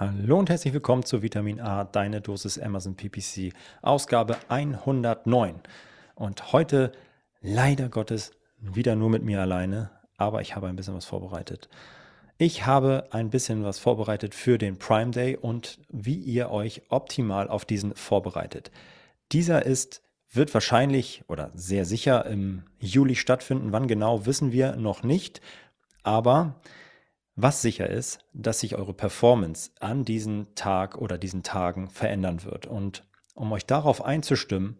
Hallo und herzlich willkommen zu Vitamin A, deine Dosis Amazon PPC, Ausgabe 109. Und heute leider Gottes wieder nur mit mir alleine, aber ich habe ein bisschen was vorbereitet. Ich habe ein bisschen was vorbereitet für den Prime Day und wie ihr euch optimal auf diesen vorbereitet. Dieser ist wird wahrscheinlich oder sehr sicher im Juli stattfinden. Wann genau wissen wir noch nicht, aber was sicher ist, dass sich eure Performance an diesem Tag oder diesen Tagen verändern wird. Und um euch darauf einzustimmen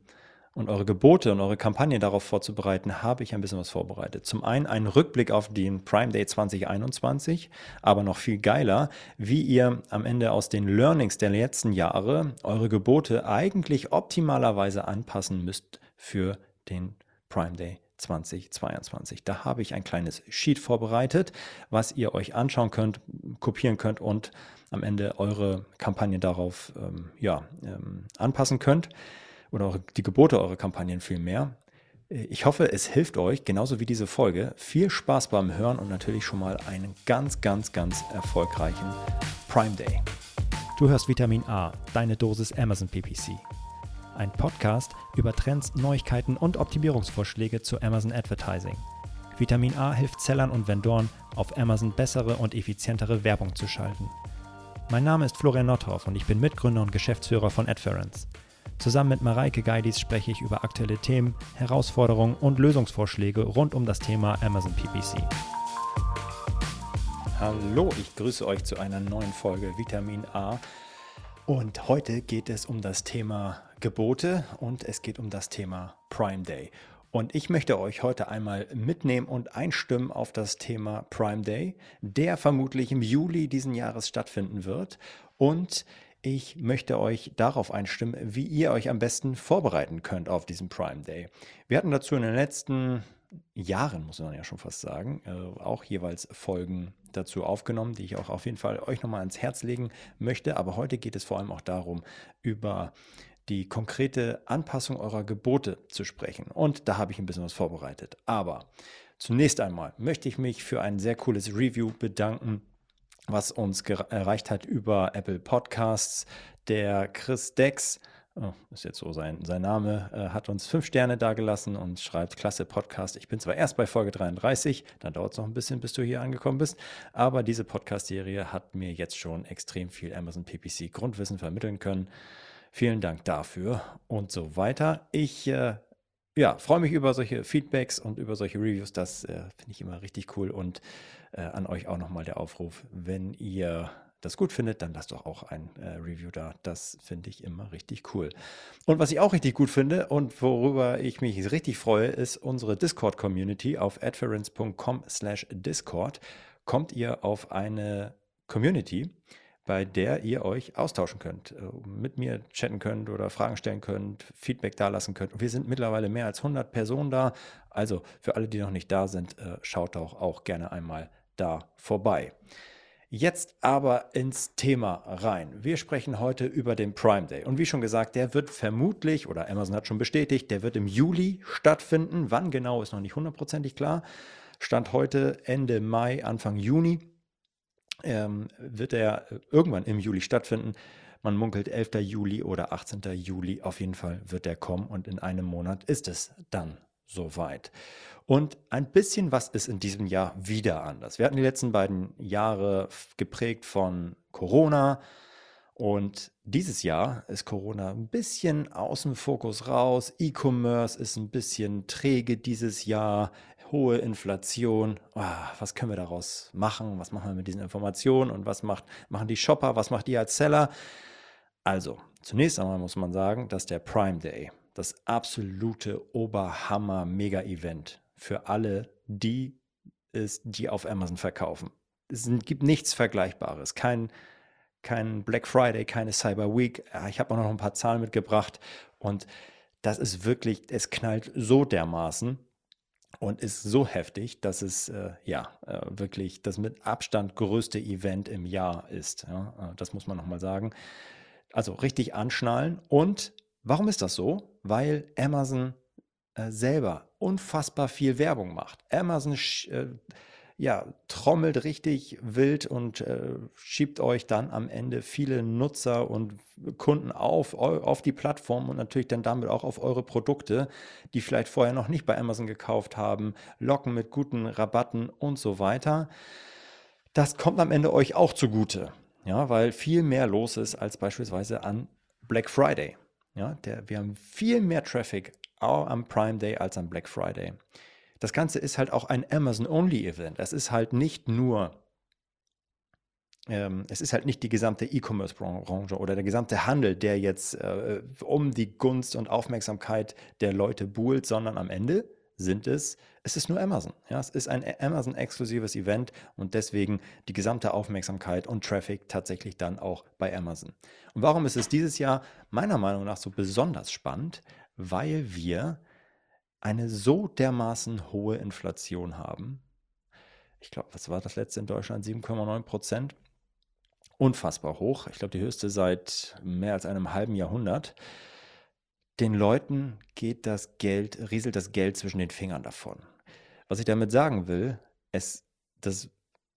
und eure Gebote und eure Kampagne darauf vorzubereiten, habe ich ein bisschen was vorbereitet. Zum einen einen Rückblick auf den Prime Day 2021, aber noch viel geiler, wie ihr am Ende aus den Learnings der letzten Jahre eure Gebote eigentlich optimalerweise anpassen müsst für den Prime Day 2022. Da habe ich ein kleines Sheet vorbereitet, was ihr euch anschauen könnt, kopieren könnt und am Ende eure Kampagne darauf ähm, ja, ähm, anpassen könnt oder eure, die Gebote eurer Kampagnen vielmehr. Ich hoffe, es hilft euch, genauso wie diese Folge. Viel Spaß beim Hören und natürlich schon mal einen ganz, ganz, ganz erfolgreichen Prime Day. Du hörst Vitamin A, deine Dosis Amazon PPC ein Podcast über Trends, Neuigkeiten und Optimierungsvorschläge zu Amazon Advertising. Vitamin A hilft Sellern und Vendoren, auf Amazon bessere und effizientere Werbung zu schalten. Mein Name ist Florian Nothoff und ich bin Mitgründer und Geschäftsführer von Adference. Zusammen mit Mareike Geidis spreche ich über aktuelle Themen, Herausforderungen und Lösungsvorschläge rund um das Thema Amazon PPC. Hallo, ich grüße euch zu einer neuen Folge Vitamin A. Und heute geht es um das Thema Gebote und es geht um das Thema Prime Day. Und ich möchte euch heute einmal mitnehmen und einstimmen auf das Thema Prime Day, der vermutlich im Juli diesen Jahres stattfinden wird. Und ich möchte euch darauf einstimmen, wie ihr euch am besten vorbereiten könnt auf diesen Prime Day. Wir hatten dazu in den letzten Jahren, muss man ja schon fast sagen, äh, auch jeweils Folgen dazu aufgenommen, die ich auch auf jeden Fall euch nochmal ans Herz legen möchte. Aber heute geht es vor allem auch darum, über die konkrete Anpassung eurer Gebote zu sprechen. Und da habe ich ein bisschen was vorbereitet. Aber zunächst einmal möchte ich mich für ein sehr cooles Review bedanken, was uns erreicht hat über Apple Podcasts. Der Chris Dex oh, ist jetzt so sein, sein Name, äh, hat uns fünf Sterne dagelassen und schreibt, klasse Podcast. Ich bin zwar erst bei Folge 33, dann dauert es noch ein bisschen, bis du hier angekommen bist, aber diese Podcast-Serie hat mir jetzt schon extrem viel Amazon PPC Grundwissen vermitteln können. Vielen Dank dafür und so weiter. Ich äh, ja, freue mich über solche Feedbacks und über solche Reviews. Das äh, finde ich immer richtig cool. Und äh, an euch auch nochmal der Aufruf, wenn ihr das gut findet, dann lasst doch auch ein äh, Review da. Das finde ich immer richtig cool. Und was ich auch richtig gut finde und worüber ich mich richtig freue, ist unsere Discord-Community auf adference.com slash Discord. Kommt ihr auf eine Community, bei der ihr euch austauschen könnt, äh, mit mir chatten könnt oder Fragen stellen könnt, Feedback dalassen könnt. Wir sind mittlerweile mehr als 100 Personen da. Also für alle, die noch nicht da sind, äh, schaut doch auch gerne einmal da vorbei. Jetzt aber ins Thema rein. Wir sprechen heute über den Prime Day. Und wie schon gesagt, der wird vermutlich, oder Amazon hat schon bestätigt, der wird im Juli stattfinden. Wann genau ist noch nicht hundertprozentig klar. Stand heute Ende Mai, Anfang Juni. Ähm, wird er irgendwann im Juli stattfinden. Man munkelt 11. Juli oder 18. Juli. Auf jeden Fall wird er kommen und in einem Monat ist es dann soweit. Und ein bisschen was ist in diesem Jahr wieder anders. Wir hatten die letzten beiden Jahre geprägt von Corona. Und dieses Jahr ist Corona ein bisschen aus dem Fokus raus. E-Commerce ist ein bisschen träge dieses Jahr. Hohe Inflation. Oh, was können wir daraus machen? Was machen wir mit diesen Informationen? Und was macht, machen die Shopper? Was macht ihr als Seller? Also, zunächst einmal muss man sagen, dass der Prime Day das absolute Oberhammer-Mega-Event für alle, die es, die auf Amazon verkaufen. Es gibt nichts Vergleichbares. Kein, kein Black Friday, keine Cyber Week. Ich habe auch noch ein paar Zahlen mitgebracht und das ist wirklich, es knallt so dermaßen und ist so heftig, dass es äh, ja äh, wirklich das mit Abstand größte Event im Jahr ist. Ja? Äh, das muss man nochmal sagen. Also richtig anschnallen. Und warum ist das so? Weil Amazon äh, selber unfassbar viel Werbung macht. Amazon äh, ja, trommelt richtig wild und äh, schiebt euch dann am Ende viele Nutzer und Kunden auf, auf die Plattform und natürlich dann damit auch auf eure Produkte, die vielleicht vorher noch nicht bei Amazon gekauft haben, locken mit guten Rabatten und so weiter. Das kommt am Ende euch auch zugute, ja, weil viel mehr los ist als beispielsweise an Black Friday. Ja, der, wir haben viel mehr Traffic am Prime Day als am Black Friday. Das Ganze ist halt auch ein Amazon-Only-Event. Es ist halt nicht nur, ähm, es ist halt nicht die gesamte E-Commerce-Branche oder der gesamte Handel, der jetzt äh, um die Gunst und Aufmerksamkeit der Leute buhlt, sondern am Ende sind es, es ist nur Amazon. Ja, es ist ein Amazon-exklusives Event und deswegen die gesamte Aufmerksamkeit und Traffic tatsächlich dann auch bei Amazon. Und warum ist es dieses Jahr meiner Meinung nach so besonders spannend? Weil wir eine so dermaßen hohe Inflation haben. Ich glaube, was war das letzte in Deutschland? 7,9 Prozent. Unfassbar hoch. Ich glaube, die höchste seit mehr als einem halben Jahrhundert. Den Leuten geht das Geld, rieselt das Geld zwischen den Fingern davon. Was ich damit sagen will, ist, dass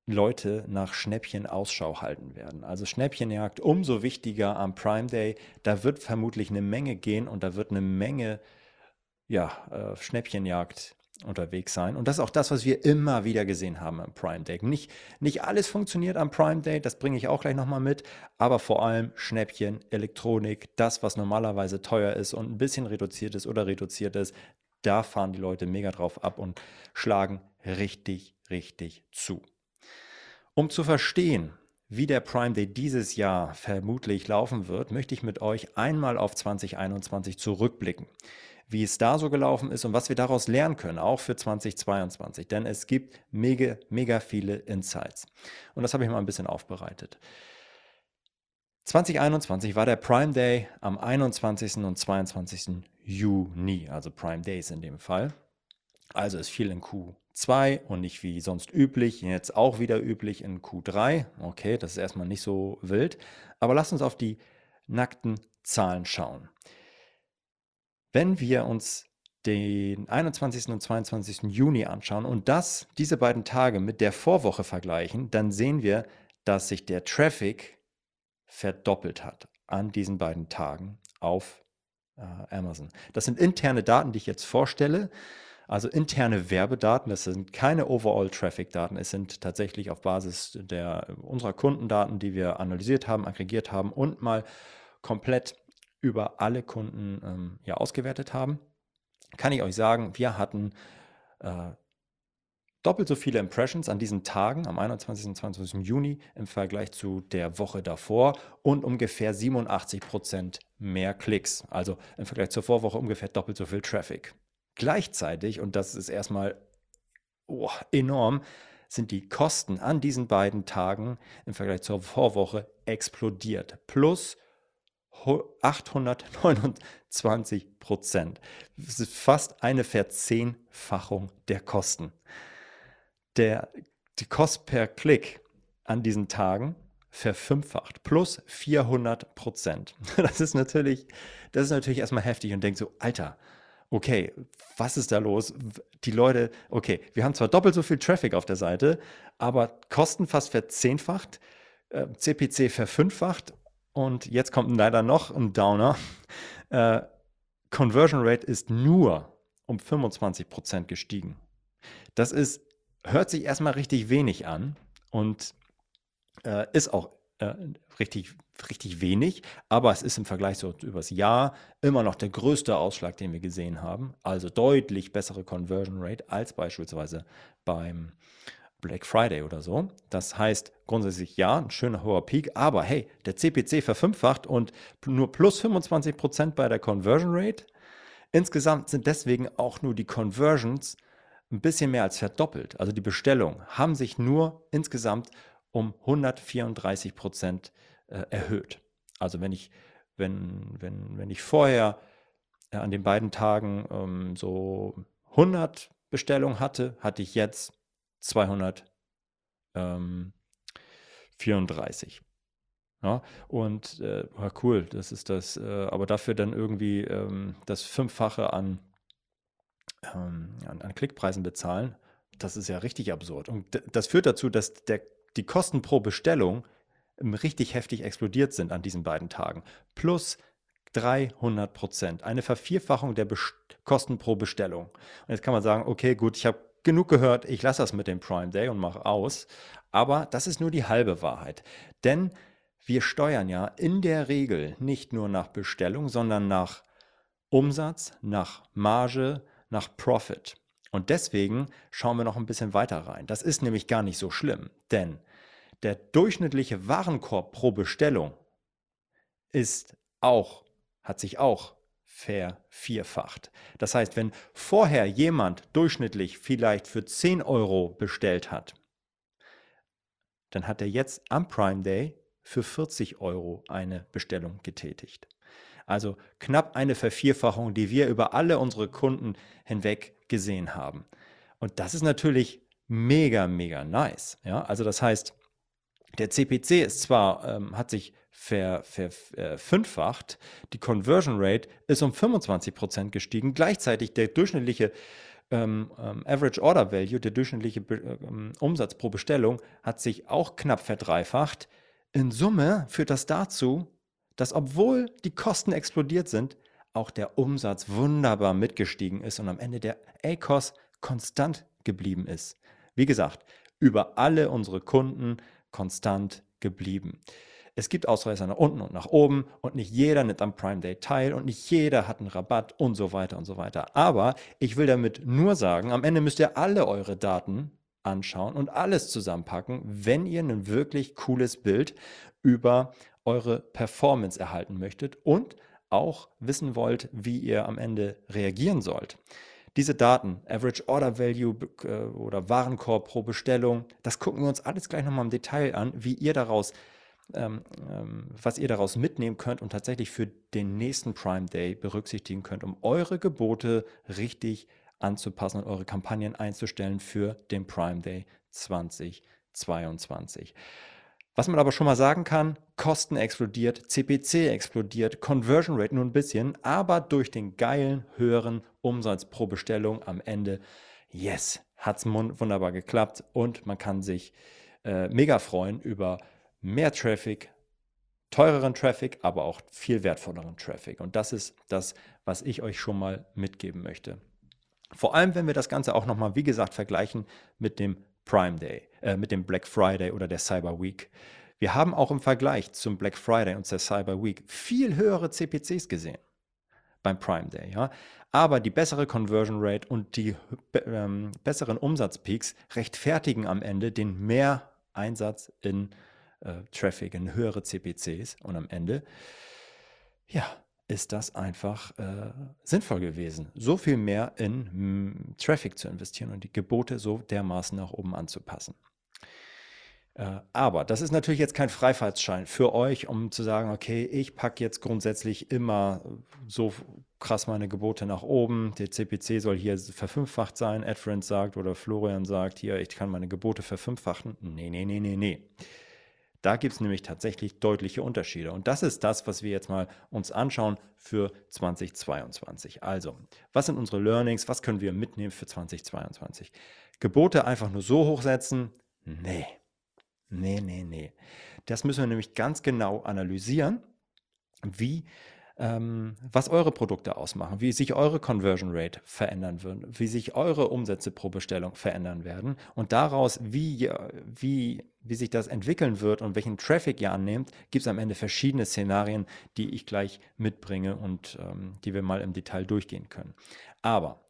Leute nach Schnäppchen Ausschau halten werden. Also Schnäppchenjagd umso wichtiger am Prime Day. Da wird vermutlich eine Menge gehen und da wird eine Menge ja, äh, Schnäppchenjagd unterwegs sein. Und das ist auch das, was wir immer wieder gesehen haben am Prime Day. Nicht, nicht alles funktioniert am Prime Day, das bringe ich auch gleich nochmal mit, aber vor allem Schnäppchen, Elektronik, das, was normalerweise teuer ist und ein bisschen reduziert ist oder reduziert ist, da fahren die Leute mega drauf ab und schlagen richtig, richtig zu. Um zu verstehen, wie der Prime Day dieses Jahr vermutlich laufen wird, möchte ich mit euch einmal auf 2021 zurückblicken wie es da so gelaufen ist und was wir daraus lernen können, auch für 2022. Denn es gibt mega, mega viele Insights. Und das habe ich mal ein bisschen aufbereitet. 2021 war der Prime Day am 21. und 22. Juni, also Prime Days in dem Fall. Also es fiel in Q2 und nicht wie sonst üblich, jetzt auch wieder üblich in Q3. Okay, das ist erstmal nicht so wild. Aber lasst uns auf die nackten Zahlen schauen. Wenn wir uns den 21. und 22. Juni anschauen und das, diese beiden Tage mit der Vorwoche vergleichen, dann sehen wir, dass sich der Traffic verdoppelt hat an diesen beiden Tagen auf äh, Amazon. Das sind interne Daten, die ich jetzt vorstelle. Also interne Werbedaten, das sind keine Overall-Traffic-Daten, es sind tatsächlich auf Basis der, unserer Kundendaten, die wir analysiert haben, aggregiert haben und mal komplett über alle Kunden ähm, ja, ausgewertet haben, kann ich euch sagen, wir hatten äh, doppelt so viele Impressions an diesen Tagen, am 21. und 22. Juni im Vergleich zu der Woche davor und ungefähr 87 Prozent mehr Klicks. Also im Vergleich zur Vorwoche ungefähr doppelt so viel Traffic. Gleichzeitig, und das ist erstmal oh, enorm, sind die Kosten an diesen beiden Tagen im Vergleich zur Vorwoche explodiert. Plus 829 Prozent. Das ist fast eine Verzehnfachung der Kosten. Der, die Kost per Klick an diesen Tagen verfünffacht, plus 400 Prozent. Das ist natürlich, das ist natürlich erstmal heftig und denkt so, Alter, okay, was ist da los? Die Leute, okay, wir haben zwar doppelt so viel Traffic auf der Seite, aber Kosten fast verzehnfacht, CPC äh, verfünffacht und jetzt kommt leider noch ein Downer. Äh, Conversion Rate ist nur um 25% gestiegen. Das ist, hört sich erstmal richtig wenig an und äh, ist auch äh, richtig, richtig wenig, aber es ist im Vergleich so übers Jahr immer noch der größte Ausschlag, den wir gesehen haben. Also deutlich bessere Conversion Rate als beispielsweise beim Black Friday oder so. Das heißt grundsätzlich ja, ein schöner hoher Peak, aber hey, der CPC verfünffacht und nur plus 25 Prozent bei der Conversion Rate. Insgesamt sind deswegen auch nur die Conversions ein bisschen mehr als verdoppelt. Also die Bestellungen haben sich nur insgesamt um 134 Prozent äh, erhöht. Also wenn ich, wenn, wenn, wenn ich vorher äh, an den beiden Tagen ähm, so 100 Bestellungen hatte, hatte ich jetzt 234. Ähm, ja, und äh, cool, das ist das, äh, aber dafür dann irgendwie ähm, das Fünffache an, ähm, an, an, Klickpreisen bezahlen. das ist ja richtig absurd. Und das führt dazu, dass der, die Kosten pro Bestellung richtig heftig explodiert sind an diesen beiden Tagen. Plus 300 Prozent. Eine Vervierfachung der Best Kosten pro Bestellung. Und jetzt kann man sagen, okay, gut, ich habe genug gehört, ich lasse das mit dem Prime Day und mache aus. Aber das ist nur die halbe Wahrheit. Denn wir steuern ja in der Regel nicht nur nach Bestellung, sondern nach Umsatz, nach Marge, nach Profit. Und deswegen schauen wir noch ein bisschen weiter rein. Das ist nämlich gar nicht so schlimm, denn der durchschnittliche Warenkorb pro Bestellung ist auch, hat sich auch vervierfacht. Das heißt, wenn vorher jemand durchschnittlich vielleicht für 10 Euro bestellt hat, dann hat er jetzt am Prime Day für 40 Euro eine Bestellung getätigt. Also knapp eine Vervierfachung, die wir über alle unsere Kunden hinweg gesehen haben. Und das ist natürlich mega, mega nice. Ja, also das heißt, der CPC ist zwar, ähm, hat sich verfünffacht, äh, die Conversion Rate ist um 25 Prozent gestiegen, gleichzeitig der durchschnittliche ähm, ähm, Average Order Value, der durchschnittliche Be ähm, Umsatz pro Bestellung, hat sich auch knapp verdreifacht. In Summe führt das dazu, dass obwohl die Kosten explodiert sind, auch der Umsatz wunderbar mitgestiegen ist und am Ende der ACOS konstant geblieben ist. Wie gesagt, über alle unsere Kunden konstant geblieben. Es gibt Ausreißer nach unten und nach oben und nicht jeder nimmt am Prime Day teil und nicht jeder hat einen Rabatt und so weiter und so weiter. Aber ich will damit nur sagen, am Ende müsst ihr alle eure Daten anschauen und alles zusammenpacken, wenn ihr ein wirklich cooles Bild über eure Performance erhalten möchtet und auch wissen wollt, wie ihr am Ende reagieren sollt. Diese Daten, Average Order Value äh, oder Warenkorb pro Bestellung, das gucken wir uns alles gleich nochmal im Detail an, wie ihr daraus, ähm, ähm, was ihr daraus mitnehmen könnt und tatsächlich für den nächsten Prime Day berücksichtigen könnt, um eure Gebote richtig anzupassen und eure Kampagnen einzustellen für den Prime Day 2022. Was man aber schon mal sagen kann, Kosten explodiert, CPC explodiert, Conversion Rate nur ein bisschen, aber durch den geilen höheren Umsatz pro Bestellung am Ende, yes, hat es wunderbar geklappt und man kann sich äh, mega freuen über mehr Traffic, teureren Traffic, aber auch viel wertvolleren Traffic. Und das ist das, was ich euch schon mal mitgeben möchte. Vor allem, wenn wir das Ganze auch nochmal, wie gesagt, vergleichen mit dem Prime Day, äh, mit dem Black Friday oder der Cyber Week. Wir haben auch im Vergleich zum Black Friday und der Cyber Week viel höhere CPCs gesehen beim Prime Day. Ja? Aber die bessere Conversion Rate und die ähm, besseren Umsatzpeaks rechtfertigen am Ende den Mehreinsatz in äh, Traffic, in höhere CPCs. Und am Ende, ja, ist das einfach äh, sinnvoll gewesen, so viel mehr in Traffic zu investieren und die Gebote so dermaßen nach oben anzupassen. Äh, aber das ist natürlich jetzt kein Freifahrtsschein für euch, um zu sagen, okay, ich packe jetzt grundsätzlich immer so krass meine Gebote nach oben. Der CPC soll hier verfünffacht sein. AdFriend sagt oder Florian sagt, hier, ich kann meine Gebote verfünffachen. Nee, nee, nee, nee, nee. Da gibt es nämlich tatsächlich deutliche Unterschiede. Und das ist das, was wir jetzt mal uns anschauen für 2022. Also, was sind unsere Learnings? Was können wir mitnehmen für 2022? Gebote einfach nur so hochsetzen? Nee. Nee, nee, nee. Das müssen wir nämlich ganz genau analysieren, wie ähm, was eure Produkte ausmachen, wie sich eure Conversion Rate verändern wird, wie sich eure Umsätze pro Bestellung verändern werden und daraus, wie, wie, wie sich das entwickeln wird und welchen Traffic ihr annehmt, gibt es am Ende verschiedene Szenarien, die ich gleich mitbringe und ähm, die wir mal im Detail durchgehen können. Aber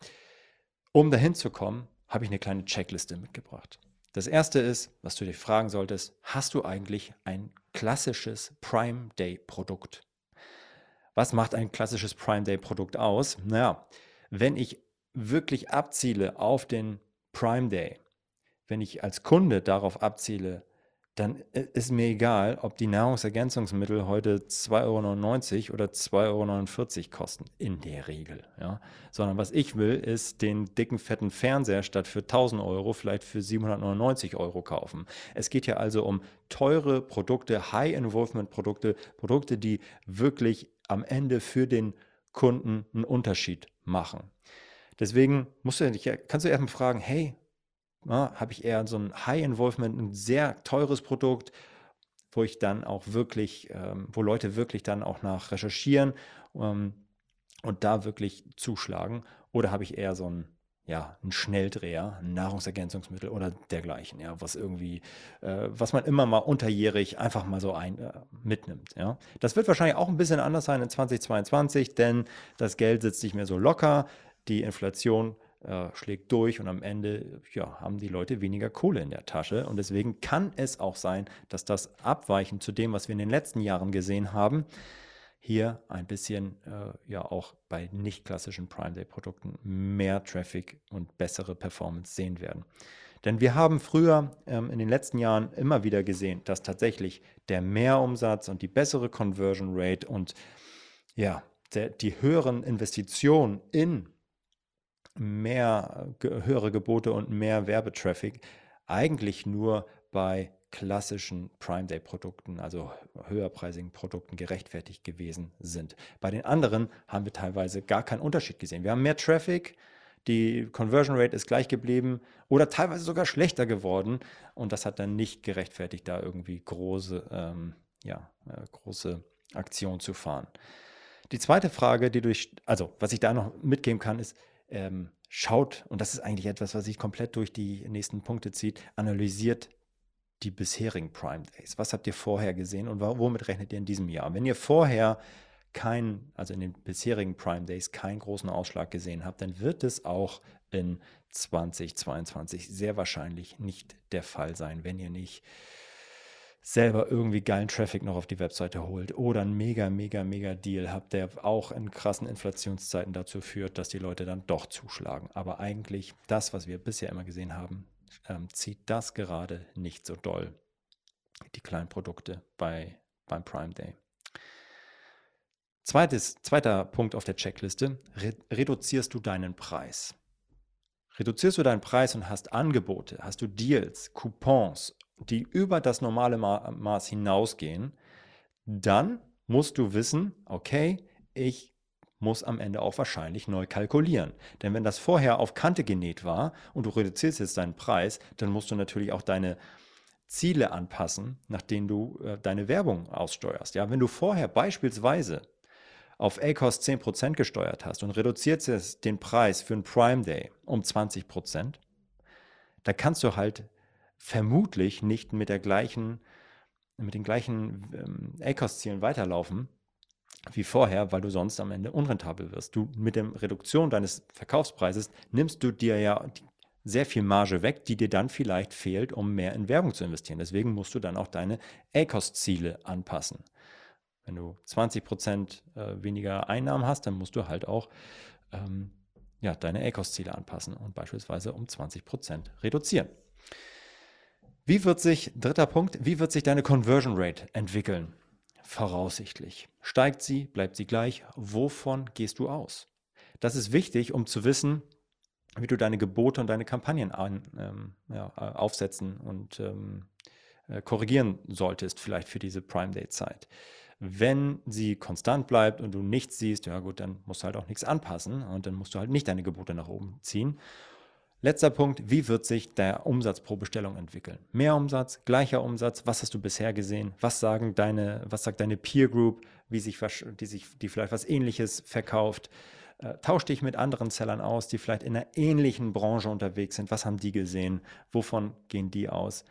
um dahin zu kommen, habe ich eine kleine Checkliste mitgebracht. Das erste ist, was du dich fragen solltest, hast du eigentlich ein klassisches Prime Day Produkt? Was macht ein klassisches Prime Day Produkt aus? Naja, wenn ich wirklich abziele auf den Prime Day, wenn ich als Kunde darauf abziele, dann ist mir egal, ob die Nahrungsergänzungsmittel heute 2,99 Euro oder 2,49 Euro kosten, in der Regel. Ja? Sondern was ich will, ist den dicken, fetten Fernseher statt für 1000 Euro vielleicht für 799 Euro kaufen. Es geht ja also um teure Produkte, High-Involvement-Produkte, Produkte, die wirklich am Ende für den Kunden einen Unterschied machen. Deswegen musst du dich, kannst du erstmal fragen, hey, ja, habe ich eher so ein High Involvement, ein sehr teures Produkt, wo ich dann auch wirklich, ähm, wo Leute wirklich dann auch nach recherchieren ähm, und da wirklich zuschlagen? Oder habe ich eher so ein ja, ein Schnelldreher, ein Nahrungsergänzungsmittel oder dergleichen, ja, was irgendwie, äh, was man immer mal unterjährig einfach mal so ein, äh, mitnimmt, ja. Das wird wahrscheinlich auch ein bisschen anders sein in 2022, denn das Geld sitzt nicht mehr so locker, die Inflation äh, schlägt durch und am Ende ja, haben die Leute weniger Kohle in der Tasche und deswegen kann es auch sein, dass das abweichend zu dem, was wir in den letzten Jahren gesehen haben, hier ein bisschen äh, ja auch bei nicht klassischen Prime Day Produkten mehr Traffic und bessere Performance sehen werden. Denn wir haben früher ähm, in den letzten Jahren immer wieder gesehen, dass tatsächlich der Mehrumsatz und die bessere Conversion Rate und ja, der, die höheren Investitionen in mehr höhere Gebote und mehr Werbetraffic eigentlich nur bei klassischen Prime Day Produkten, also höherpreisigen Produkten gerechtfertigt gewesen sind. Bei den anderen haben wir teilweise gar keinen Unterschied gesehen. Wir haben mehr Traffic, die Conversion Rate ist gleich geblieben oder teilweise sogar schlechter geworden und das hat dann nicht gerechtfertigt, da irgendwie große, ähm, ja, äh, große Aktionen zu fahren. Die zweite Frage, die durch, also was ich da noch mitgeben kann, ist, ähm, schaut, und das ist eigentlich etwas, was sich komplett durch die nächsten Punkte zieht, analysiert die bisherigen Prime Days? Was habt ihr vorher gesehen und womit rechnet ihr in diesem Jahr? Wenn ihr vorher keinen, also in den bisherigen Prime Days keinen großen Ausschlag gesehen habt, dann wird es auch in 2022 sehr wahrscheinlich nicht der Fall sein, wenn ihr nicht selber irgendwie geilen Traffic noch auf die Webseite holt oder einen mega, mega, mega Deal habt, der auch in krassen Inflationszeiten dazu führt, dass die Leute dann doch zuschlagen. Aber eigentlich das, was wir bisher immer gesehen haben, ähm, zieht das gerade nicht so doll, die kleinen Produkte bei, beim Prime Day. Zweites, zweiter Punkt auf der Checkliste, re reduzierst du deinen Preis. Reduzierst du deinen Preis und hast Angebote, hast du Deals, Coupons, die über das normale Ma Maß hinausgehen, dann musst du wissen, okay, ich muss am Ende auch wahrscheinlich neu kalkulieren. Denn wenn das vorher auf Kante genäht war und du reduzierst jetzt deinen Preis, dann musst du natürlich auch deine Ziele anpassen, nach denen du äh, deine Werbung aussteuerst. Ja, wenn du vorher beispielsweise auf ACOS 10% gesteuert hast und reduzierst jetzt den Preis für einen Prime Day um 20%, dann kannst du halt vermutlich nicht mit der gleichen mit den gleichen ähm, ACOS-Zielen weiterlaufen, wie vorher, weil du sonst am Ende unrentabel wirst. Du mit der Reduktion deines Verkaufspreises nimmst du dir ja sehr viel Marge weg, die dir dann vielleicht fehlt, um mehr in Werbung zu investieren. Deswegen musst du dann auch deine ACOS-Ziele anpassen. Wenn du 20 Prozent äh, weniger Einnahmen hast, dann musst du halt auch ähm, ja, deine ACOS-Ziele anpassen und beispielsweise um 20 Prozent reduzieren. Wie wird sich, dritter Punkt, wie wird sich deine Conversion Rate entwickeln? voraussichtlich? Steigt sie? Bleibt sie gleich? Wovon gehst du aus? Das ist wichtig, um zu wissen, wie du deine Gebote und deine Kampagnen an, ähm, ja, aufsetzen und ähm, äh, korrigieren solltest, vielleicht für diese Prime Day Zeit. Wenn sie konstant bleibt und du nichts siehst, ja gut, dann musst du halt auch nichts anpassen und dann musst du halt nicht deine Gebote nach oben ziehen. Letzter Punkt, wie wird sich der Umsatz pro Bestellung entwickeln? Mehr Umsatz, gleicher Umsatz, was hast du bisher gesehen? Was sagen deine, was sagt deine Peer Group, wie sich, die sich, die vielleicht was ähnliches verkauft? Äh, tausch dich mit anderen Sellern aus, die vielleicht in einer ähnlichen Branche unterwegs sind. Was haben die gesehen? Wovon gehen die aus?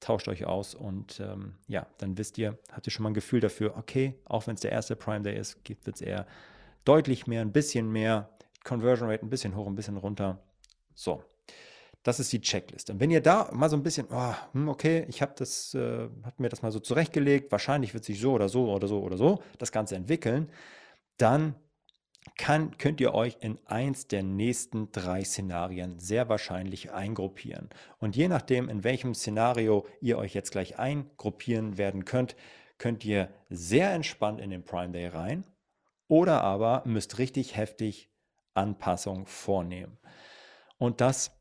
Tauscht euch aus und ähm, ja, dann wisst ihr, habt ihr schon mal ein Gefühl dafür, okay, auch wenn es der erste Prime Day ist, wird es eher deutlich mehr, ein bisschen mehr, Conversion Rate ein bisschen hoch, ein bisschen runter so, das ist die Checkliste. Und wenn ihr da mal so ein bisschen, oh, okay, ich habe das, äh, hab mir das mal so zurechtgelegt, wahrscheinlich wird sich so oder so oder so oder so das Ganze entwickeln, dann kann, könnt ihr euch in eins der nächsten drei Szenarien sehr wahrscheinlich eingruppieren. Und je nachdem, in welchem Szenario ihr euch jetzt gleich eingruppieren werden könnt, könnt ihr sehr entspannt in den Prime Day rein oder aber müsst richtig heftig Anpassungen vornehmen. Und das,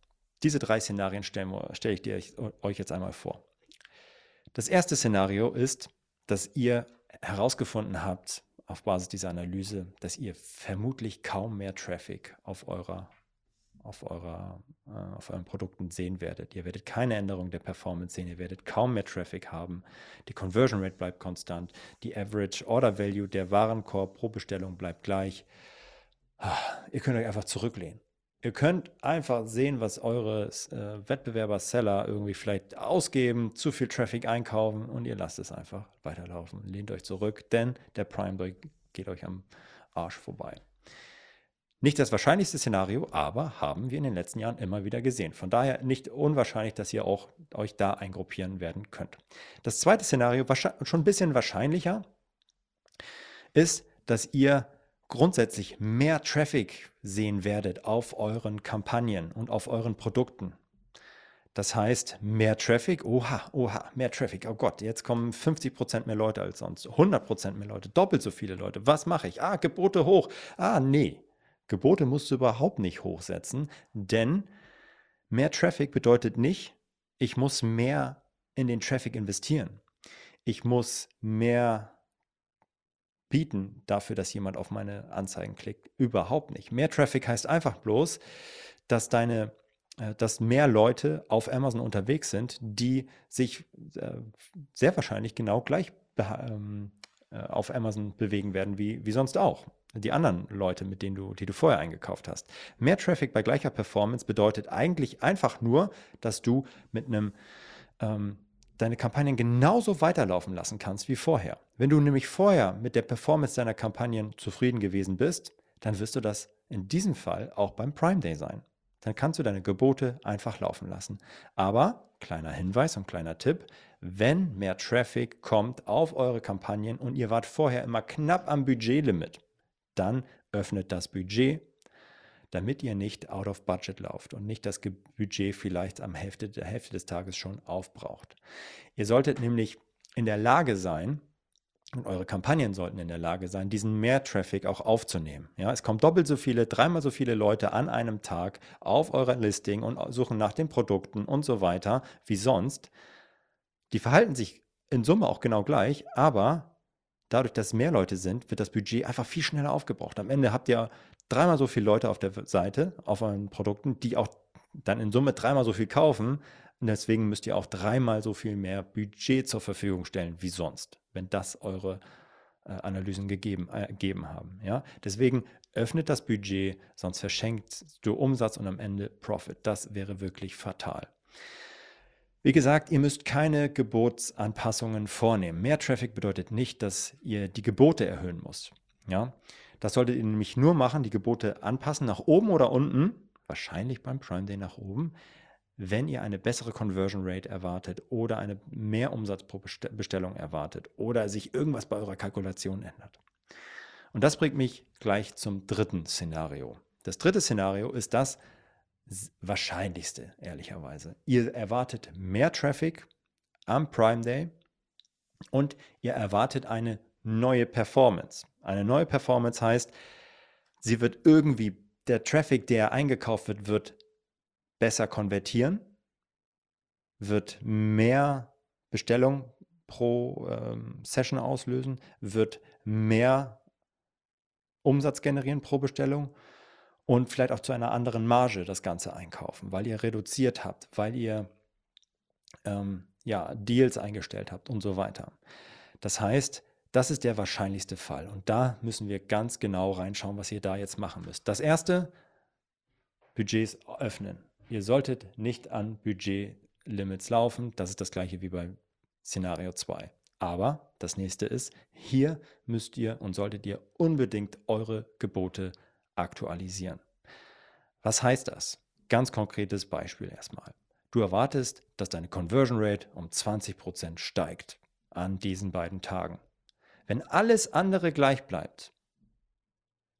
diese drei Szenarien stelle stell ich dir, euch jetzt einmal vor. Das erste Szenario ist, dass ihr herausgefunden habt, auf Basis dieser Analyse, dass ihr vermutlich kaum mehr Traffic auf eurer auf, eurer, äh, auf euren Produkten sehen werdet. Ihr werdet keine Änderung der Performance sehen, ihr werdet kaum mehr Traffic haben. Die Conversion Rate bleibt konstant, die Average Order Value, der Warenkorb pro Bestellung bleibt gleich. Ah, ihr könnt euch einfach zurücklehnen. Ihr könnt einfach sehen, was eure äh, Wettbewerber, Seller irgendwie vielleicht ausgeben, zu viel Traffic einkaufen und ihr lasst es einfach weiterlaufen. Lehnt euch zurück, denn der Prime Day geht euch am Arsch vorbei. Nicht das wahrscheinlichste Szenario, aber haben wir in den letzten Jahren immer wieder gesehen. Von daher nicht unwahrscheinlich, dass ihr auch euch da eingruppieren werden könnt. Das zweite Szenario, schon ein bisschen wahrscheinlicher, ist, dass ihr grundsätzlich mehr Traffic sehen werdet auf euren Kampagnen und auf euren Produkten. Das heißt, mehr Traffic, oha, oha, mehr Traffic. Oh Gott, jetzt kommen 50% mehr Leute als sonst, 100% mehr Leute, doppelt so viele Leute. Was mache ich? Ah, Gebote hoch. Ah, nee. Gebote musst du überhaupt nicht hochsetzen, denn mehr Traffic bedeutet nicht, ich muss mehr in den Traffic investieren. Ich muss mehr bieten dafür, dass jemand auf meine Anzeigen klickt. Überhaupt nicht. Mehr Traffic heißt einfach bloß, dass deine äh, dass mehr Leute auf Amazon unterwegs sind, die sich äh, sehr wahrscheinlich genau gleich ähm, äh, auf Amazon bewegen werden wie, wie sonst auch. Die anderen Leute, mit denen du, die du vorher eingekauft hast. Mehr Traffic bei gleicher Performance bedeutet eigentlich einfach nur, dass du mit einem ähm, deine Kampagnen genauso weiterlaufen lassen kannst wie vorher. Wenn du nämlich vorher mit der Performance deiner Kampagnen zufrieden gewesen bist, dann wirst du das in diesem Fall auch beim Prime Day sein. Dann kannst du deine Gebote einfach laufen lassen. Aber, kleiner Hinweis und kleiner Tipp, wenn mehr Traffic kommt auf eure Kampagnen und ihr wart vorher immer knapp am Budgetlimit, dann öffnet das Budget damit ihr nicht out of budget lauft und nicht das Budget vielleicht am Hälfte der Hälfte des Tages schon aufbraucht. Ihr solltet nämlich in der Lage sein, und eure Kampagnen sollten in der Lage sein, diesen Mehr-Traffic auch aufzunehmen. Ja, es kommen doppelt so viele, dreimal so viele Leute an einem Tag auf euer Listing und suchen nach den Produkten und so weiter wie sonst. Die verhalten sich in Summe auch genau gleich, aber dadurch, dass mehr Leute sind, wird das Budget einfach viel schneller aufgebraucht. Am Ende habt ihr dreimal so viele Leute auf der Seite, auf euren Produkten, die auch dann in Summe dreimal so viel kaufen. Und deswegen müsst ihr auch dreimal so viel mehr Budget zur Verfügung stellen wie sonst, wenn das eure äh, Analysen gegeben, äh, gegeben haben. Ja? Deswegen öffnet das Budget, sonst verschenkt du Umsatz und am Ende Profit. Das wäre wirklich fatal. Wie gesagt, ihr müsst keine Gebotsanpassungen vornehmen. Mehr Traffic bedeutet nicht, dass ihr die Gebote erhöhen müsst. Ja? Das solltet ihr nämlich nur machen, die Gebote anpassen, nach oben oder unten, wahrscheinlich beim Prime Day nach oben, wenn ihr eine bessere Conversion Rate erwartet oder eine mehr Umsatz pro Bestellung erwartet oder sich irgendwas bei eurer Kalkulation ändert. Und das bringt mich gleich zum dritten Szenario. Das dritte Szenario ist das wahrscheinlichste, ehrlicherweise. Ihr erwartet mehr Traffic am Prime Day und ihr erwartet eine neue Performance. Eine neue Performance heißt, sie wird irgendwie, der Traffic, der eingekauft wird, wird besser konvertieren, wird mehr Bestellung pro ähm, Session auslösen, wird mehr Umsatz generieren pro Bestellung und vielleicht auch zu einer anderen Marge das Ganze einkaufen, weil ihr reduziert habt, weil ihr ähm, ja, Deals eingestellt habt und so weiter. Das heißt, das ist der wahrscheinlichste Fall. Und da müssen wir ganz genau reinschauen, was ihr da jetzt machen müsst. Das erste, Budgets öffnen. Ihr solltet nicht an Budgetlimits laufen. Das ist das gleiche wie bei Szenario 2. Aber das nächste ist, hier müsst ihr und solltet ihr unbedingt eure Gebote aktualisieren. Was heißt das? Ganz konkretes Beispiel erstmal. Du erwartest, dass deine Conversion Rate um 20% steigt an diesen beiden Tagen. Wenn alles andere gleich bleibt,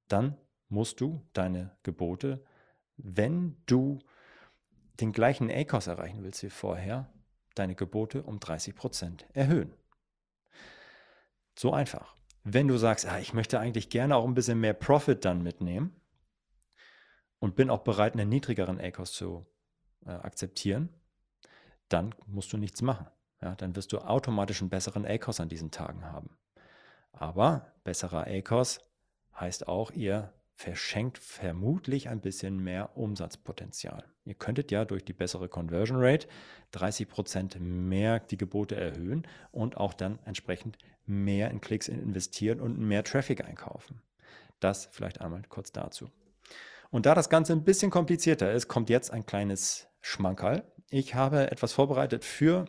dann musst du deine Gebote, wenn du den gleichen ACOS erreichen willst wie vorher, deine Gebote um 30% erhöhen. So einfach. Wenn du sagst, ah, ich möchte eigentlich gerne auch ein bisschen mehr Profit dann mitnehmen und bin auch bereit, einen niedrigeren ACOS zu äh, akzeptieren, dann musst du nichts machen. Ja, dann wirst du automatisch einen besseren ACOS an diesen Tagen haben. Aber besserer ACOS heißt auch, ihr verschenkt vermutlich ein bisschen mehr Umsatzpotenzial. Ihr könntet ja durch die bessere Conversion Rate 30 Prozent mehr die Gebote erhöhen und auch dann entsprechend mehr in Klicks investieren und mehr Traffic einkaufen. Das vielleicht einmal kurz dazu. Und da das Ganze ein bisschen komplizierter ist, kommt jetzt ein kleines Schmankerl. Ich habe etwas vorbereitet für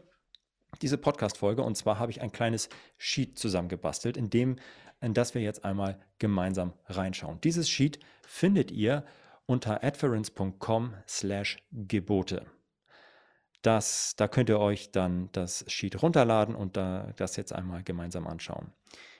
diese Podcast-Folge und zwar habe ich ein kleines Sheet zusammengebastelt, in dem in das wir jetzt einmal gemeinsam reinschauen. Dieses Sheet findet ihr unter adference.com slash Gebote. Das, da könnt ihr euch dann das Sheet runterladen und da, das jetzt einmal gemeinsam anschauen.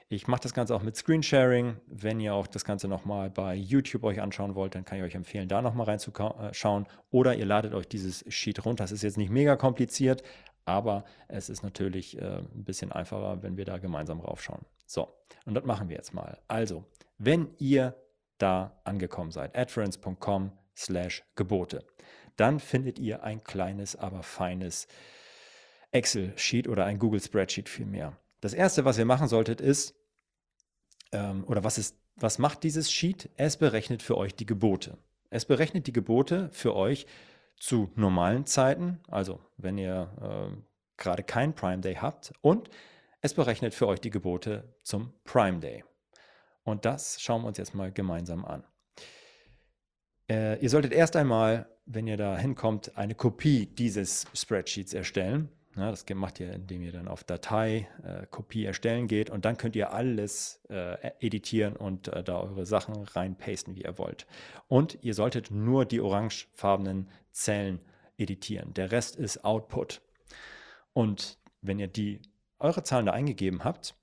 Ich mache das Ganze auch mit Screensharing. Wenn ihr auch das Ganze nochmal bei YouTube euch anschauen wollt, dann kann ich euch empfehlen, da nochmal reinzuschauen. Oder ihr ladet euch dieses Sheet runter. Das ist jetzt nicht mega kompliziert, aber es ist natürlich äh, ein bisschen einfacher, wenn wir da gemeinsam raufschauen. So, und das machen wir jetzt mal. Also, wenn ihr da angekommen seid, adference.com slash Gebote, dann findet ihr ein kleines, aber feines Excel-Sheet oder ein Google Spreadsheet vielmehr. Das erste, was ihr machen solltet, ist, ähm, oder was ist, was macht dieses Sheet? Es berechnet für euch die Gebote. Es berechnet die Gebote für euch zu normalen Zeiten, also wenn ihr äh, gerade kein Prime Day habt, und es berechnet für euch die Gebote zum Prime Day. Und das schauen wir uns jetzt mal gemeinsam an. Äh, ihr solltet erst einmal, wenn ihr da hinkommt, eine Kopie dieses Spreadsheets erstellen. Ja, das macht ihr, indem ihr dann auf Datei, äh, Kopie erstellen geht und dann könnt ihr alles äh, editieren und äh, da eure Sachen reinpasten, wie ihr wollt. Und ihr solltet nur die orangefarbenen Zellen editieren. Der Rest ist Output. Und wenn ihr die eure Zahlen da eingegeben habt,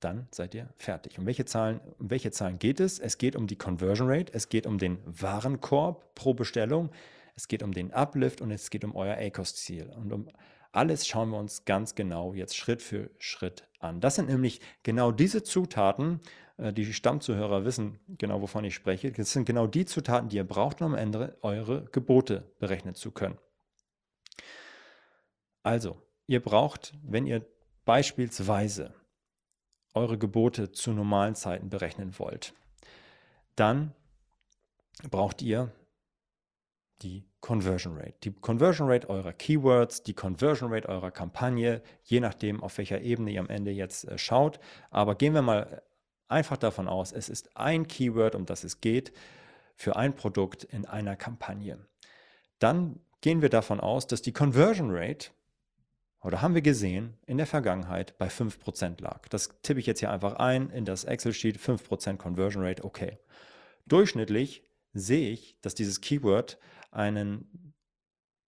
dann seid ihr fertig. Um welche Zahlen, um welche Zahlen geht es? Es geht um die Conversion Rate, es geht um den Warenkorb pro Bestellung, es geht um den Uplift und es geht um euer ACOS-Ziel. Und um alles schauen wir uns ganz genau jetzt Schritt für Schritt an. Das sind nämlich genau diese Zutaten, äh, die Stammzuhörer wissen genau, wovon ich spreche. Das sind genau die Zutaten, die ihr braucht, um am Ende eure Gebote berechnen zu können. Also, ihr braucht, wenn ihr beispielsweise eure Gebote zu normalen Zeiten berechnen wollt, dann braucht ihr die Conversion Rate. Die Conversion Rate eurer Keywords, die Conversion Rate eurer Kampagne, je nachdem, auf welcher Ebene ihr am Ende jetzt äh, schaut. Aber gehen wir mal einfach davon aus, es ist ein Keyword, um das es geht, für ein Produkt in einer Kampagne. Dann gehen wir davon aus, dass die Conversion Rate, oder haben wir gesehen, in der Vergangenheit bei 5% lag. Das tippe ich jetzt hier einfach ein in das Excel-Sheet, 5% Conversion Rate, okay. Durchschnittlich sehe ich, dass dieses Keyword einen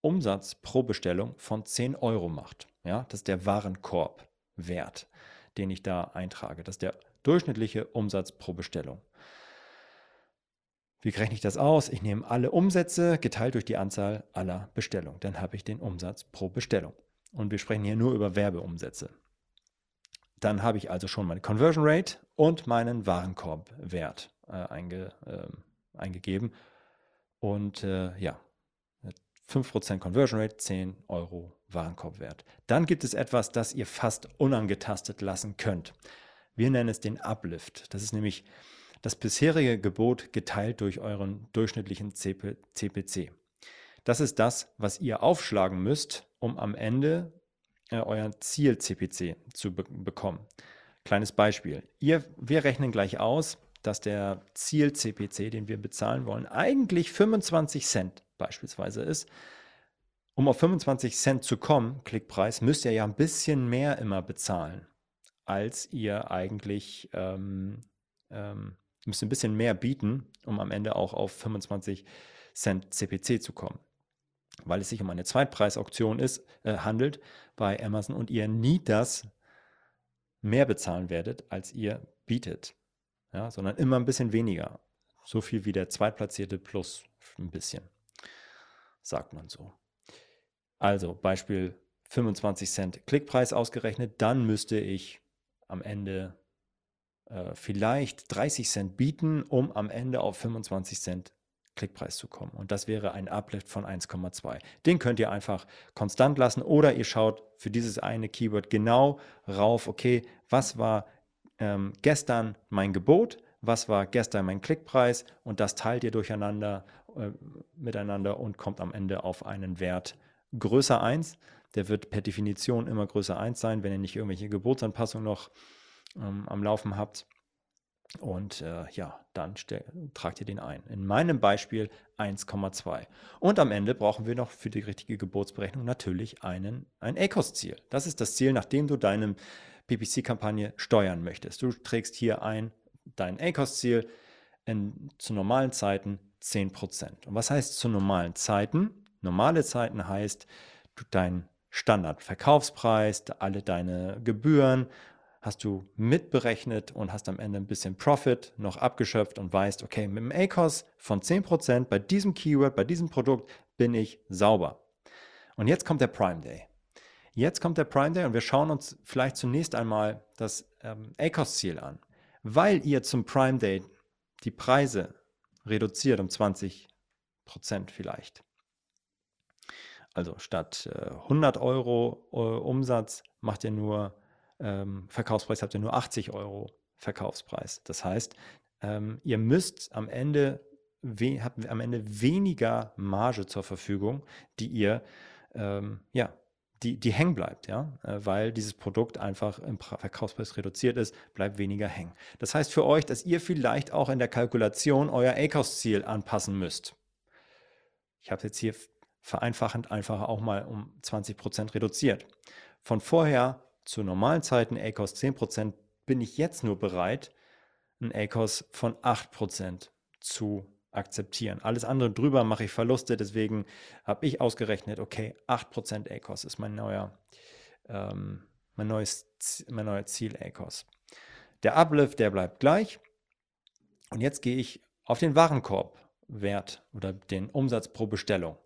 Umsatz pro Bestellung von 10 Euro macht. Ja, das ist der Warenkorbwert, den ich da eintrage. Das ist der durchschnittliche Umsatz pro Bestellung. Wie rechne ich das aus? Ich nehme alle Umsätze geteilt durch die Anzahl aller Bestellungen. Dann habe ich den Umsatz pro Bestellung. Und wir sprechen hier nur über Werbeumsätze. Dann habe ich also schon meine Conversion Rate und meinen Warenkorbwert äh, einge, äh, eingegeben. Und äh, ja, 5% Conversion Rate, 10 Euro Warenkorbwert. Dann gibt es etwas, das ihr fast unangetastet lassen könnt. Wir nennen es den Uplift. Das ist nämlich das bisherige Gebot geteilt durch euren durchschnittlichen CP, CPC. Das ist das, was ihr aufschlagen müsst, um am Ende äh, euer Ziel-CPC zu be bekommen. Kleines Beispiel. Ihr, wir rechnen gleich aus, dass der Ziel-CPC, den wir bezahlen wollen, eigentlich 25 Cent beispielsweise ist. Um auf 25 Cent zu kommen, Klickpreis, müsst ihr ja ein bisschen mehr immer bezahlen, als ihr eigentlich ähm, ähm, müsst ein bisschen mehr bieten, um am Ende auch auf 25 Cent CPC zu kommen. Weil es sich um eine Zweitpreisauktion ist, äh, handelt bei Amazon und ihr nie das mehr bezahlen werdet, als ihr bietet ja, sondern immer ein bisschen weniger. So viel wie der Zweitplatzierte plus ein bisschen, sagt man so. Also Beispiel 25 Cent Klickpreis ausgerechnet, dann müsste ich am Ende äh, vielleicht 30 Cent bieten, um am Ende auf 25 Cent Klickpreis zu kommen. Und das wäre ein Uplift von 1,2. Den könnt ihr einfach konstant lassen oder ihr schaut für dieses eine Keyword genau rauf, okay, was war ähm, gestern mein Gebot, was war gestern mein Klickpreis und das teilt ihr durcheinander äh, miteinander und kommt am Ende auf einen Wert größer 1. Der wird per Definition immer größer 1 sein, wenn ihr nicht irgendwelche Geburtsanpassungen noch ähm, am Laufen habt. Und äh, ja, dann tragt ihr den ein. In meinem Beispiel 1,2. Und am Ende brauchen wir noch für die richtige Geburtsberechnung natürlich einen, ein ACOS-Ziel. Das ist das Ziel, nachdem du deine PPC-Kampagne steuern möchtest. Du trägst hier ein dein ACOS-Ziel zu normalen Zeiten 10%. Und was heißt zu normalen Zeiten? Normale Zeiten heißt, du dein Standardverkaufspreis, alle deine Gebühren hast du mitberechnet und hast am Ende ein bisschen Profit noch abgeschöpft und weißt, okay, mit dem ACOS von 10% bei diesem Keyword, bei diesem Produkt bin ich sauber. Und jetzt kommt der Prime Day. Jetzt kommt der Prime Day und wir schauen uns vielleicht zunächst einmal das ähm, ACOS-Ziel an. Weil ihr zum Prime Day die Preise reduziert um 20% vielleicht. Also statt äh, 100 Euro äh, Umsatz macht ihr nur ähm, Verkaufspreis, habt ihr nur 80 Euro Verkaufspreis. Das heißt, ähm, ihr müsst am Ende, habt am Ende weniger Marge zur Verfügung, die ihr ähm, ja, die, die hängen bleibt, ja, äh, weil dieses Produkt einfach im Verkaufspreis reduziert ist, bleibt weniger hängen. Das heißt für euch, dass ihr vielleicht auch in der Kalkulation euer ACOS-Ziel anpassen müsst. Ich habe jetzt hier vereinfachend einfach auch mal um 20% reduziert. Von vorher zu normalen Zeiten ACOS 10% bin ich jetzt nur bereit, ein ACOS von 8% zu akzeptieren. Alles andere drüber mache ich Verluste, deswegen habe ich ausgerechnet, okay, 8% ACOS ist mein neuer, ähm, mein neues, mein neuer Ziel ACOS. Der Uplift, der bleibt gleich. Und jetzt gehe ich auf den Warenkorbwert oder den Umsatz pro Bestellung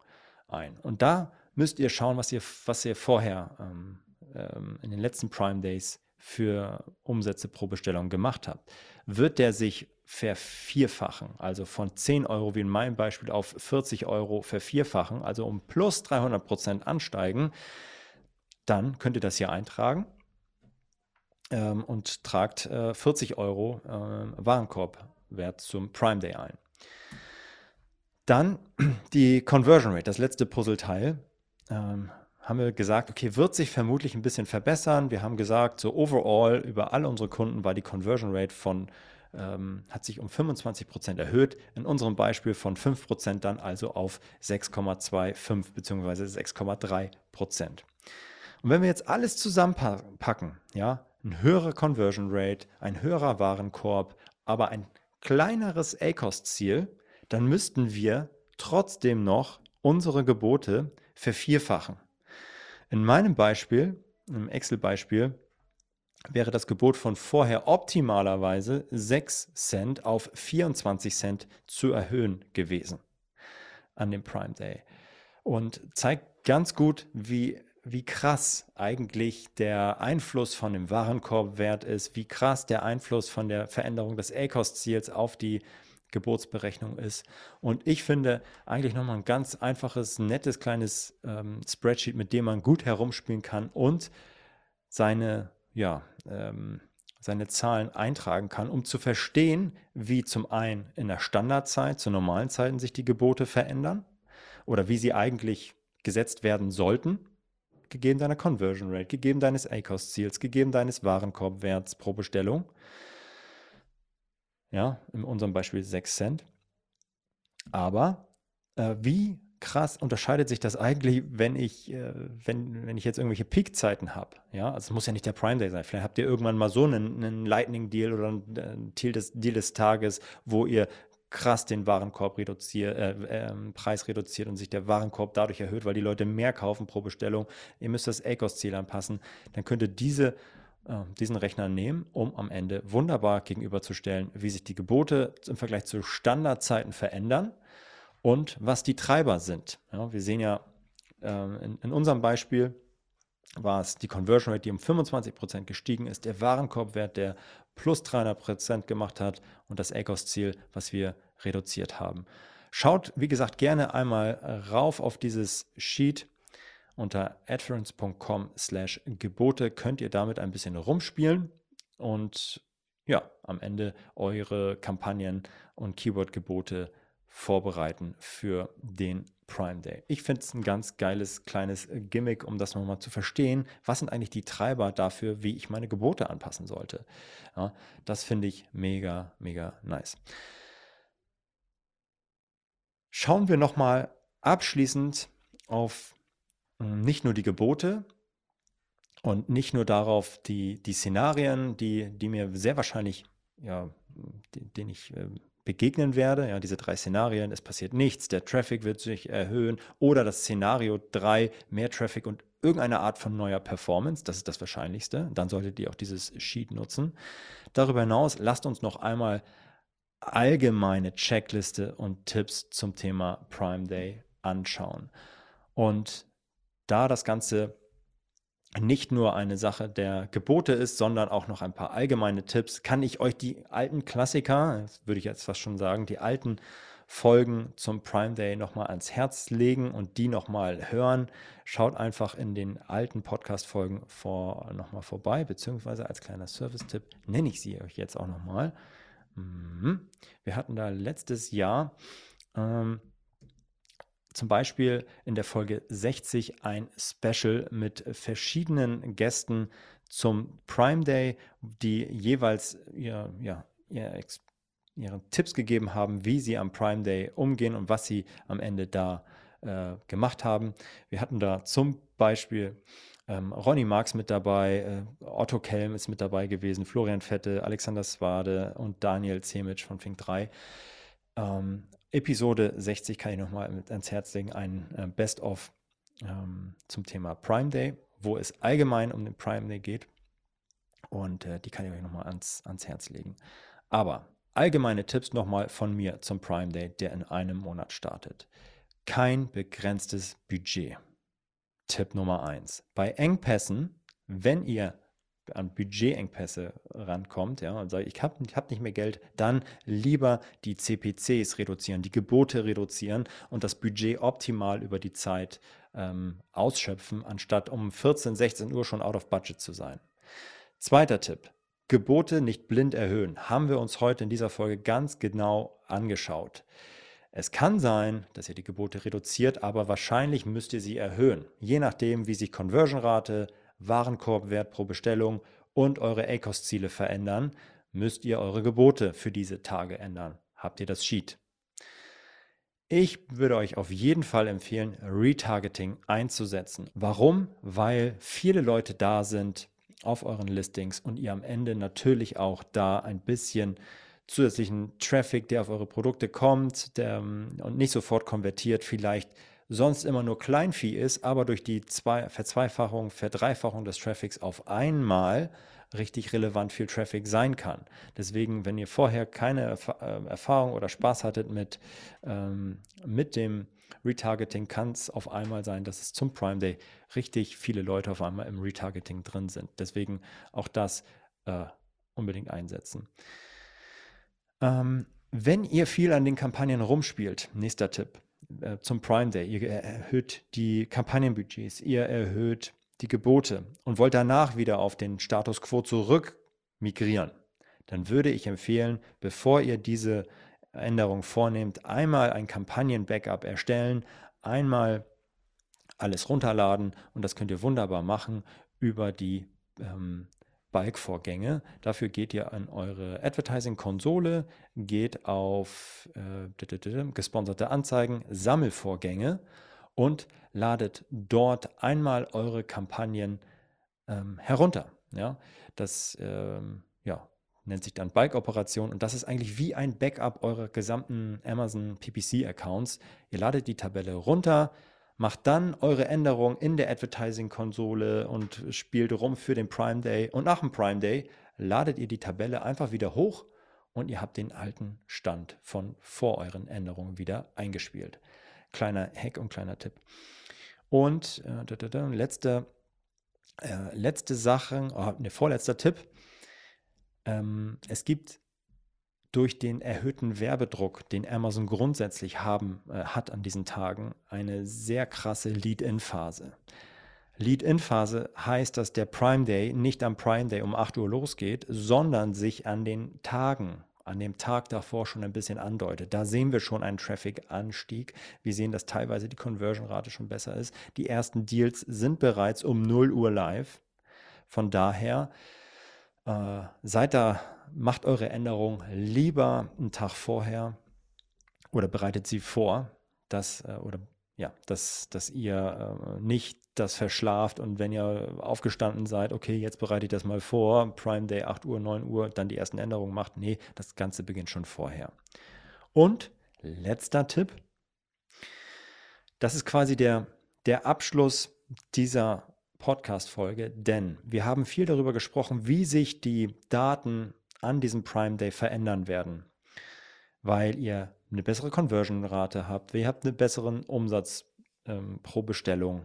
ein. Und da müsst ihr schauen, was ihr, was ihr vorher ähm, ähm, in den letzten Prime Days für Umsätze pro Bestellung gemacht habt. Wird der sich vervierfachen, also von 10 Euro wie in meinem Beispiel auf 40 Euro vervierfachen, also um plus 300 Prozent ansteigen, dann könnt ihr das hier eintragen ähm, und tragt äh, 40 Euro äh, Warenkorbwert zum Prime Day ein. Dann die Conversion Rate, das letzte Puzzleteil. Ähm, haben wir gesagt, okay, wird sich vermutlich ein bisschen verbessern. Wir haben gesagt, so overall über alle unsere Kunden war die Conversion Rate von ähm, hat sich um 25 Prozent erhöht. In unserem Beispiel von 5 Prozent dann also auf 6,25 bzw. 6,3 Prozent. Und wenn wir jetzt alles zusammenpacken, ja, ein höherer Conversion Rate, ein höherer Warenkorb, aber ein kleineres ACOS-Ziel, dann müssten wir trotzdem noch unsere Gebote vervierfachen. In meinem Beispiel, im Excel-Beispiel, wäre das Gebot von vorher optimalerweise 6 Cent auf 24 Cent zu erhöhen gewesen an dem Prime Day. Und zeigt ganz gut, wie, wie krass eigentlich der Einfluss von dem Warenkorbwert ist, wie krass der Einfluss von der Veränderung des ACOS-Ziels auf die Geburtsberechnung ist. Und ich finde eigentlich nochmal ein ganz einfaches, nettes kleines ähm, Spreadsheet, mit dem man gut herumspielen kann und seine ja, ähm, seine Zahlen eintragen kann, um zu verstehen, wie zum einen in der Standardzeit, zu normalen Zeiten sich die Gebote verändern oder wie sie eigentlich gesetzt werden sollten, gegeben deiner Conversion Rate, gegeben deines ACOS-Ziels, gegeben deines Warenkorbwerts pro Bestellung. Ja, in unserem Beispiel 6 Cent. Aber äh, wie krass unterscheidet sich das eigentlich, wenn ich, äh, wenn, wenn ich jetzt irgendwelche Peak-Zeiten habe? Ja, also es muss ja nicht der Prime Day sein. Vielleicht habt ihr irgendwann mal so einen, einen Lightning-Deal oder einen äh, Deal des, Deal des Tages, wo ihr krass den Warenkorb reduziert, äh, äh, Preis reduziert und sich der Warenkorb dadurch erhöht, weil die Leute mehr kaufen pro Bestellung. Ihr müsst das ACOS-Ziel anpassen. Dann könnt ihr diese, diesen Rechner nehmen, um am Ende wunderbar gegenüberzustellen, wie sich die Gebote im Vergleich zu Standardzeiten verändern und was die Treiber sind. Ja, wir sehen ja äh, in, in, unserem Beispiel war es die Conversion Rate, die um 25% gestiegen ist, der Warenkorbwert, der plus 300% gemacht hat und das ACOS-Ziel, was wir reduziert haben. Schaut, wie gesagt, gerne einmal rauf auf dieses Sheet unter adference.com slash Gebote könnt ihr damit ein bisschen rumspielen und ja, am Ende eure Kampagnen und Keyword-Gebote vorbereiten für den Prime Day. Ich finde es ein ganz geiles kleines Gimmick, um das nochmal zu verstehen. Was sind eigentlich die Treiber dafür, wie ich meine Gebote anpassen sollte? Ja, das finde ich mega, mega nice. Schauen wir nochmal abschließend auf nicht nur die Gebote, und nicht nur darauf, die, die Szenarien, die, die mir sehr wahrscheinlich, ja, denen ich äh, begegnen werde, ja, diese drei Szenarien, es passiert nichts, der Traffic wird sich erhöhen oder das Szenario 3, mehr Traffic und irgendeine Art von neuer Performance, das ist das Wahrscheinlichste, dann solltet ihr auch dieses Sheet nutzen. Darüber hinaus lasst uns noch einmal allgemeine Checkliste und Tipps zum Thema Prime Day anschauen. Und da das Ganze nicht nur eine Sache der Gebote ist, sondern auch noch ein paar allgemeine Tipps, kann ich euch die alten Klassiker, würde ich jetzt fast schon sagen, die alten Folgen zum Prime Day nochmal ans Herz legen und die nochmal hören. Schaut einfach in den alten Podcast-Folgen vor, nochmal vorbei, beziehungsweise als kleiner Service-Tipp nenne ich sie euch jetzt auch nochmal. Mhm. Wir hatten da letztes Jahr ähm, zum Beispiel in der Folge 60 ein Special mit verschiedenen Gästen zum Prime Day, die jeweils ihr, ja, ihr ihre Tipps gegeben haben, wie sie am Prime Day umgehen und was sie am Ende da äh, gemacht haben. Wir hatten da zum Beispiel ähm, Ronny Marx mit dabei, äh, Otto Kelm ist mit dabei gewesen, Florian Fette, Alexander Swade und Daniel Zemic von Fink 3. Ähm, Episode 60 kann ich nochmal ans Herz legen, ein äh, Best-of ähm, zum Thema Prime Day, wo es allgemein um den Prime Day geht. Und äh, die kann ich euch nochmal ans, ans Herz legen. Aber allgemeine Tipps nochmal von mir zum Prime Day, der in einem Monat startet. Kein begrenztes Budget. Tipp Nummer 1. Bei Engpässen, wenn ihr an Budgetengpässe rankommt, ja, und sagt, ich habe hab nicht mehr Geld, dann lieber die CPCs reduzieren, die Gebote reduzieren und das Budget optimal über die Zeit ähm, ausschöpfen, anstatt um 14, 16 Uhr schon out of budget zu sein. Zweiter Tipp. Gebote nicht blind erhöhen. Haben wir uns heute in dieser Folge ganz genau angeschaut. Es kann sein, dass ihr die Gebote reduziert, aber wahrscheinlich müsst ihr sie erhöhen. Je nachdem, wie sich Conversion-Rate, Warenkorbwert pro Bestellung und eure ACOS-Ziele verändern, müsst ihr eure Gebote für diese Tage ändern. Habt ihr das Sheet? Ich würde euch auf jeden Fall empfehlen, Retargeting einzusetzen. Warum? Weil viele Leute da sind auf euren Listings und ihr am Ende natürlich auch da ein bisschen zusätzlichen Traffic, der auf eure Produkte kommt der, und nicht sofort konvertiert, vielleicht sonst immer nur Kleinvieh ist, aber durch die Zwei Verzweifachung, Verdreifachung des Traffics auf einmal richtig relevant viel Traffic sein kann. Deswegen, wenn ihr vorher keine äh, Erfahrung oder Spaß hattet mit, ähm, mit dem Retargeting, kann es auf einmal sein, dass es zum Prime Day richtig viele Leute auf einmal im Retargeting drin sind. Deswegen auch das äh, unbedingt einsetzen. Ähm, wenn ihr viel an den Kampagnen rumspielt, nächster Tipp, äh, zum Prime Day. Ihr erhöht die Kampagnenbudgets, ihr erhöht die Gebote und wollt danach wieder auf den Status quo zurück migrieren, dann würde ich empfehlen, bevor ihr diese Änderung vornehmt, einmal ein Kampagnen-Backup erstellen, einmal alles runterladen und das könnt ihr wunderbar machen über die ähm, Balk-Vorgänge. Dafür geht ihr an eure Advertising-Konsole, geht auf äh, gesponserte Anzeigen, Sammelvorgänge und ladet dort einmal eure Kampagnen ähm, herunter. Ja, das ähm, ja, nennt sich dann Bulk-Operation und das ist eigentlich wie ein Backup eurer gesamten Amazon PPC-Accounts. Ihr ladet die Tabelle runter, macht dann eure Änderung in der Advertising-Konsole und spielt rum für den Prime Day. Und nach dem Prime Day ladet ihr die Tabelle einfach wieder hoch und ihr habt den alten Stand von vor euren Änderungen wieder eingespielt. Kleiner Hack und kleiner Tipp. Und äh, da, da, da, letzte, äh, letzte Sache, oh, ne, vorletzter Tipp. Ähm, es gibt durch den erhöhten Werbedruck, den Amazon grundsätzlich haben, äh, hat an diesen Tagen, eine sehr krasse Lead-In-Phase. Lead-In-Phase heißt, dass der Prime Day nicht am Prime Day um 8 Uhr losgeht, sondern sich an den Tagen, an dem Tag davor schon ein bisschen andeutet. Da sehen wir schon einen Traffic-Anstieg. Wir sehen, dass teilweise die Conversion-Rate schon besser ist. Die ersten Deals sind bereits um 0 Uhr live. Von daher äh, seid da, macht eure Änderung lieber einen Tag vorher oder bereitet sie vor, dass, äh, oder ja, dass, dass ihr äh, nicht das verschlaft und wenn ihr aufgestanden seid, okay, jetzt bereite ich das mal vor, Prime Day 8 Uhr, 9 Uhr, dann die ersten Änderungen macht. Nee, das Ganze beginnt schon vorher. Und letzter Tipp, das ist quasi der, der Abschluss dieser Podcast-Folge, denn wir haben viel darüber gesprochen, wie sich die Daten an diesem Prime Day verändern werden, weil ihr eine bessere Conversion-Rate habt, ihr habt einen besseren Umsatz ähm, pro Bestellung.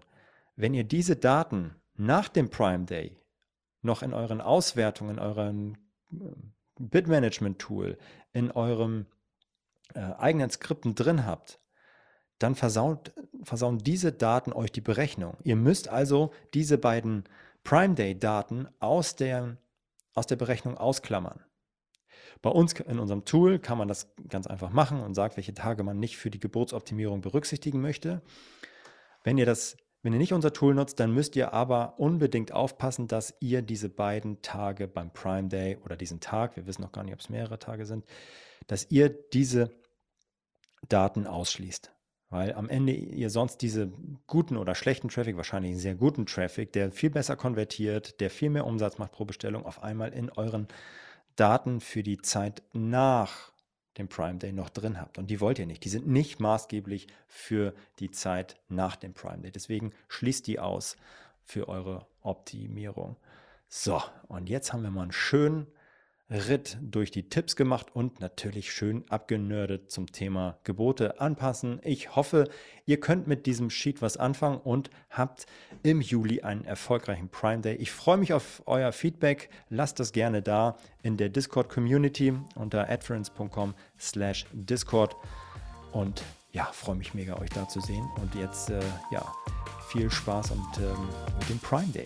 Wenn ihr diese Daten nach dem Prime Day noch in euren Auswertungen, in eurem äh, Bid-Management-Tool, in eurem äh, eigenen Skripten drin habt, dann versaut, versauen diese Daten euch die Berechnung. Ihr müsst also diese beiden Prime Day-Daten aus der, aus der Berechnung ausklammern. Bei uns in unserem Tool kann man das ganz einfach machen und sagt, welche Tage man nicht für die Geburtsoptimierung berücksichtigen möchte. Wenn ihr das wenn ihr nicht unser Tool nutzt, dann müsst ihr aber unbedingt aufpassen, dass ihr diese beiden Tage beim Prime Day oder diesen Tag, wir wissen noch gar nicht, ob es mehrere Tage sind, dass ihr diese Daten ausschließt. Weil am Ende ihr sonst diese guten oder schlechten Traffic, wahrscheinlich einen sehr guten Traffic, der viel besser konvertiert, der viel mehr Umsatz macht pro Bestellung, auf einmal in euren Daten für die Zeit nach dem Prime Day noch drin habt. Und die wollt ihr nicht. Die sind nicht maßgeblich für die Zeit nach dem Prime Day. Deswegen schließt die aus für eure Optimierung. So, und jetzt haben wir mal einen schönen Ritt durch die Tipps gemacht und natürlich schön abgenördet zum Thema Gebote anpassen. Ich hoffe, ihr könnt mit diesem Sheet was anfangen und habt im Juli einen erfolgreichen Prime Day. Ich freue mich auf euer Feedback. Lasst das gerne da in der Discord Community unter adference.com slash Discord und ja, freue mich mega, euch da zu sehen. Und jetzt, äh, ja, viel Spaß und ähm, mit dem Prime Day.